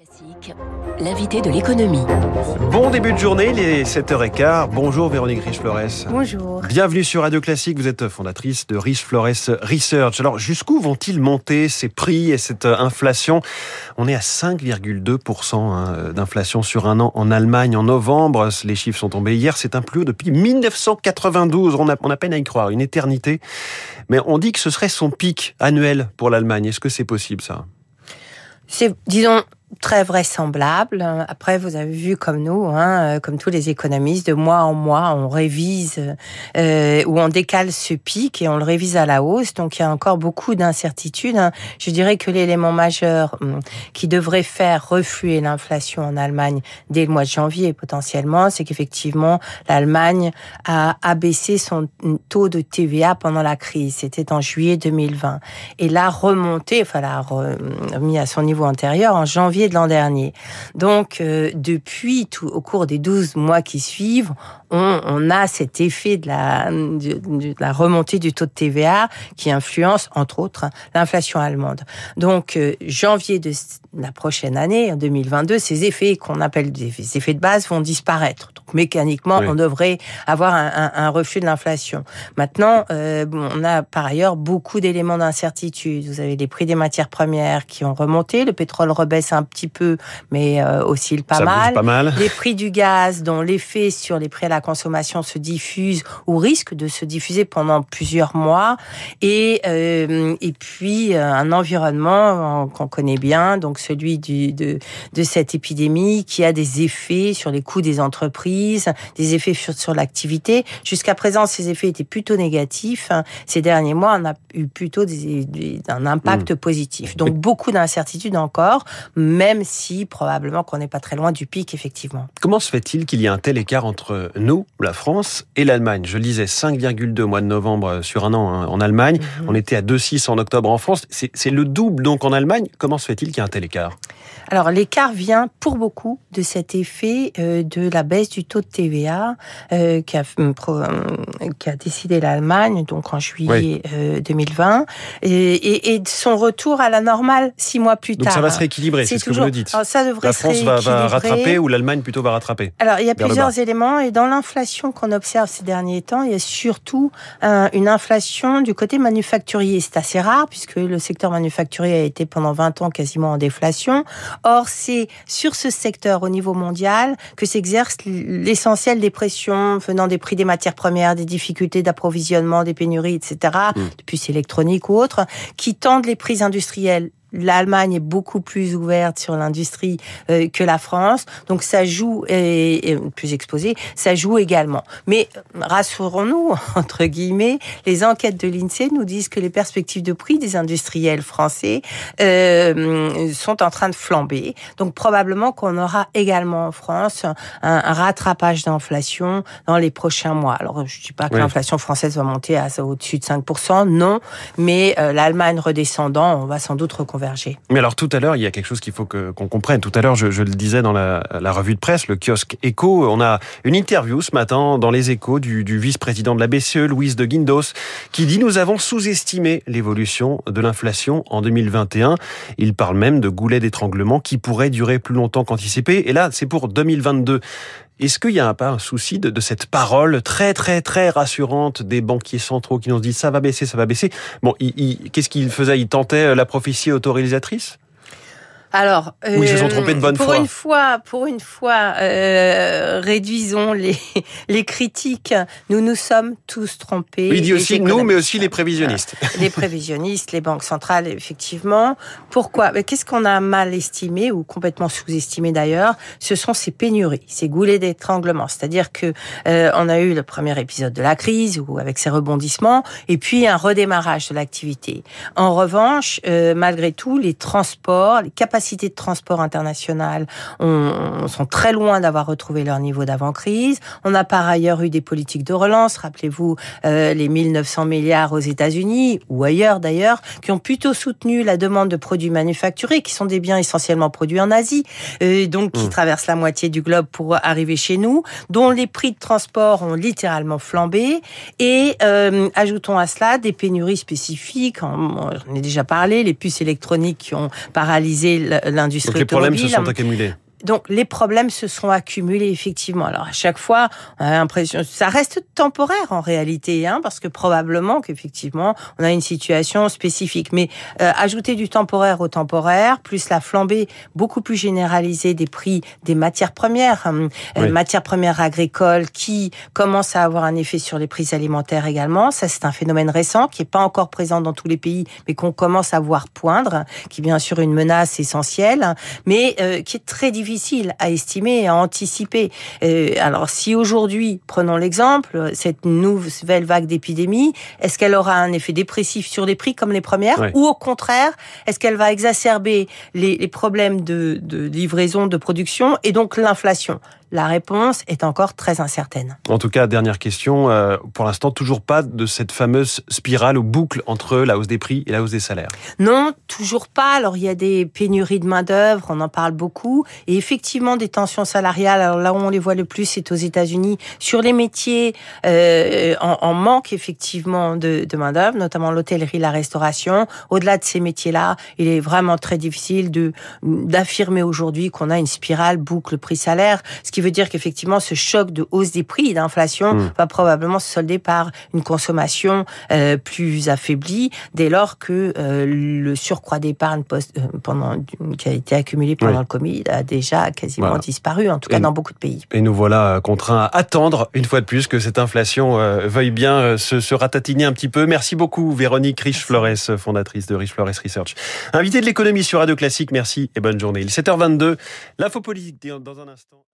Classique, l'invité de l'économie. Bon début de journée, les 7h15. Bonjour Véronique Riche-Flores. Bonjour. Bienvenue sur Radio Classique. Vous êtes fondatrice de Riche-Flores Research. Alors, jusqu'où vont-ils monter ces prix et cette inflation? On est à 5,2% hein, d'inflation sur un an en Allemagne en novembre. Les chiffres sont tombés hier. C'est un plus haut depuis 1992. On a, on a peine à y croire, une éternité. Mais on dit que ce serait son pic annuel pour l'Allemagne. Est-ce que c'est possible ça? C'est, disons, très vraisemblable. Après, vous avez vu comme nous, hein, euh, comme tous les économistes, de mois en mois, on révise euh, ou on décale ce pic et on le révise à la hausse. Donc, il y a encore beaucoup d'incertitudes. Hein. Je dirais que l'élément majeur hum, qui devrait faire refluer l'inflation en Allemagne dès le mois de janvier potentiellement, c'est qu'effectivement, l'Allemagne a abaissé son taux de TVA pendant la crise. C'était en juillet 2020. Et l'a remonté, enfin, l'a remis à son niveau antérieur en janvier de l'an dernier. Donc, euh, depuis, tout, au cours des 12 mois qui suivent, on, a cet effet de la, de, de la remontée du taux de TVA qui influence, entre autres, l'inflation allemande. Donc, euh, janvier de la prochaine année, en 2022, ces effets qu'on appelle des effets de base vont disparaître. Donc, mécaniquement, Oui. on devrait avoir un, un, un reflux de l'inflation. Maintenant, euh, on a par ailleurs beaucoup d'éléments d'incertitude. Vous avez les prix des matières premières qui ont remonté, le pétrole rebaisse un petit peu, mais euh, oscille pas Ça mal. pas mal. Les prix du gaz, dont l'effet sur les prix à la consommation se diffuse ou risque de se diffuser pendant plusieurs mois, et euh, et puis euh, un environnement qu'on connaît bien, donc celui du, de de cette épidémie, qui a des effets sur les coûts des entreprises, des effets sur, sur l'activité. Jusqu'à présent, ces effets étaient plutôt négatifs. Ces derniers mois, on a eu plutôt des, des- un impact positif. Donc beaucoup d'incertitudes encore, même si probablement qu'on n'est pas très loin du pic, effectivement. Comment se fait-il qu'il y ait un tel écart entre nous, la France, et l'Allemagne? Je le disais, 5,2 mois de novembre sur un an hein, en Allemagne. Mhm. On était à 2,6 en octobre en France. C'est le double donc en Allemagne. Comment se fait-il qu'il y ait un tel écart Alors l'écart vient pour beaucoup de cet effet euh, de la baisse du taux de TVA euh, qu'a euh, euh, qu'a décidé l'Allemagne donc en juillet euh, 2020 et, et, et de son retour à la normale six mois plus Donc tard. ça va se rééquilibrer, c'est ce que vous me dites. Ça La France va, rattraper ou l'Allemagne plutôt va rattraper Alors, il y a plusieurs éléments et dans l'inflation qu'on observe ces derniers temps, il y a surtout un- une inflation du côté manufacturier. C'est assez rare puisque le secteur manufacturier a été pendant 20 ans quasiment en déflation. Or, c'est sur ce secteur au niveau mondial que s'exerce l'essentiel des pressions venant des prix des matières premières, des difficultés d'approvisionnement, des pénuries, etc., Mm. de puces électroniques ou autres, qui tendent les prix industriels L'Allemagne est beaucoup plus ouverte sur l'industrie euh, que la France, donc ça joue et, et plus exposé, ça joue également. Mais rassurons-nous entre guillemets, les enquêtes de l'Insee nous disent que les perspectives de prix des industriels français euh, sont en train de flamber. Donc probablement qu'on aura également en France un, un rattrapage d'inflation dans les prochains mois. Alors je dis pas que Oui. l'inflation française va monter à au-dessus de 5%, non, mais euh, l'Allemagne redescendant, on va sans doute Mais alors tout à l'heure, il y a quelque chose qu'il faut qu'on comprenne. Tout à l'heure, je, le disais dans la, revue de presse, le kiosque Echo, on a une interview ce matin dans les Échos du, du vice-président de la BCE, Louise de Guindos, qui dit nous avons sous-estimé l'évolution de l'inflation en 2021. Il parle même de goulet d'étranglement qui pourrait durer plus longtemps qu'anticipé. Et là, c'est pour 2022. Est-ce qu'il y a pas un souci de, de cette parole très très très rassurante des banquiers centraux qui nous disent ça va baisser, ça va baisser? Bon, qu'est-ce qu'il faisait? Il tentait euh, la prophétie autorisatrice? Alors, Oui, ils se sont trompés de bonne pour foi. une fois, pour une fois, euh, réduisons les les critiques. Nous nous sommes tous trompés. Oui, il dit aussi nous, mais aussi les prévisionnistes. les prévisionnistes, les banques centrales, effectivement. Pourquoi? Mais Qu'est-ce qu'on a mal estimé ou complètement sous-estimé d'ailleurs? Ce sont ces pénuries, ces goulets d'étranglement. C'est-à-dire que euh, on a eu le premier épisode de la crise ou avec ses rebondissements, et puis un redémarrage de l'activité. En revanche, euh, malgré tout, les transports, les capacités de transport international on, sont très loin d'avoir retrouvé leur niveau d'avant-crise. On a par ailleurs eu des politiques de relance, rappelez-vous euh, les 1900 milliards aux États-Unis ou ailleurs d'ailleurs, qui ont plutôt soutenu la demande de produits manufacturés, qui sont des biens essentiellement produits en Asie, euh, donc qui Mmh. traversent la moitié du globe pour arriver chez nous, dont les prix de transport ont littéralement flambé. Et euh, ajoutons à cela des pénuries spécifiques, en- j'en ai déjà parlé, les puces électroniques qui ont paralysé l'industrie automobile. les problèmes se sont accumulés. Donc les problèmes se sont accumulés effectivement. Alors à chaque fois, on a l'impression, ça reste temporaire en réalité, hein, parce que probablement qu'effectivement on a une situation spécifique. Mais euh, ajouter du temporaire au temporaire, plus la flambée beaucoup plus généralisée des prix des matières premières, hein, euh, matières premières agricoles, qui commencent à avoir un effet sur les prix alimentaires également. Ça c'est un phénomène récent qui est pas encore présent dans tous les pays, mais qu'on commence à voir poindre, qui est bien sûr une menace essentielle, mais euh, qui est très difficile difficile à estimer et à anticiper. Euh, alors si aujourd'hui, prenons l'exemple, cette nouvelle vague d'épidémie, est-ce qu'elle aura un effet dépressif sur les prix comme les premières ou au contraire, est-ce qu'elle va exacerber les, les problèmes de, de livraison, de production et donc l'inflation? La réponse est encore très incertaine. En tout cas, dernière question, euh, pour l'instant, toujours pas de cette fameuse spirale ou boucle entre la hausse des prix et la hausse des salaires Non, toujours pas. Alors, il y a des pénuries de main-d'œuvre, on en parle beaucoup, et effectivement des tensions salariales. Alors là où on les voit le plus, c'est aux États-Unis, sur les métiers euh, en, manque effectivement de, de main-d'œuvre, notamment l'hôtellerie, la restauration. Au-delà de ces métiers-là, il est vraiment très difficile de d'affirmer aujourd'hui qu'on a une spirale boucle prix-salaire, ce qui veut dire qu'effectivement, ce choc de hausse des prix, d'inflation, hmm. va probablement se solder par une consommation euh, plus affaiblie, dès lors que euh, le surcroît d'épargne post, euh, pendant qui a été accumulé pendant le Covid a déjà quasiment disparu, en tout cas dans beaucoup de pays. Et nous voilà contraints à attendre, une fois de plus, que cette inflation veuille bien se, se, ratatiner un petit peu. Merci beaucoup, Véronique Rich-Flores, fondatrice de Rich-Flores Research. Invité de l'économie sur Radio Classique, merci et bonne journée. Il est 7h22, l'info politique dans un instant.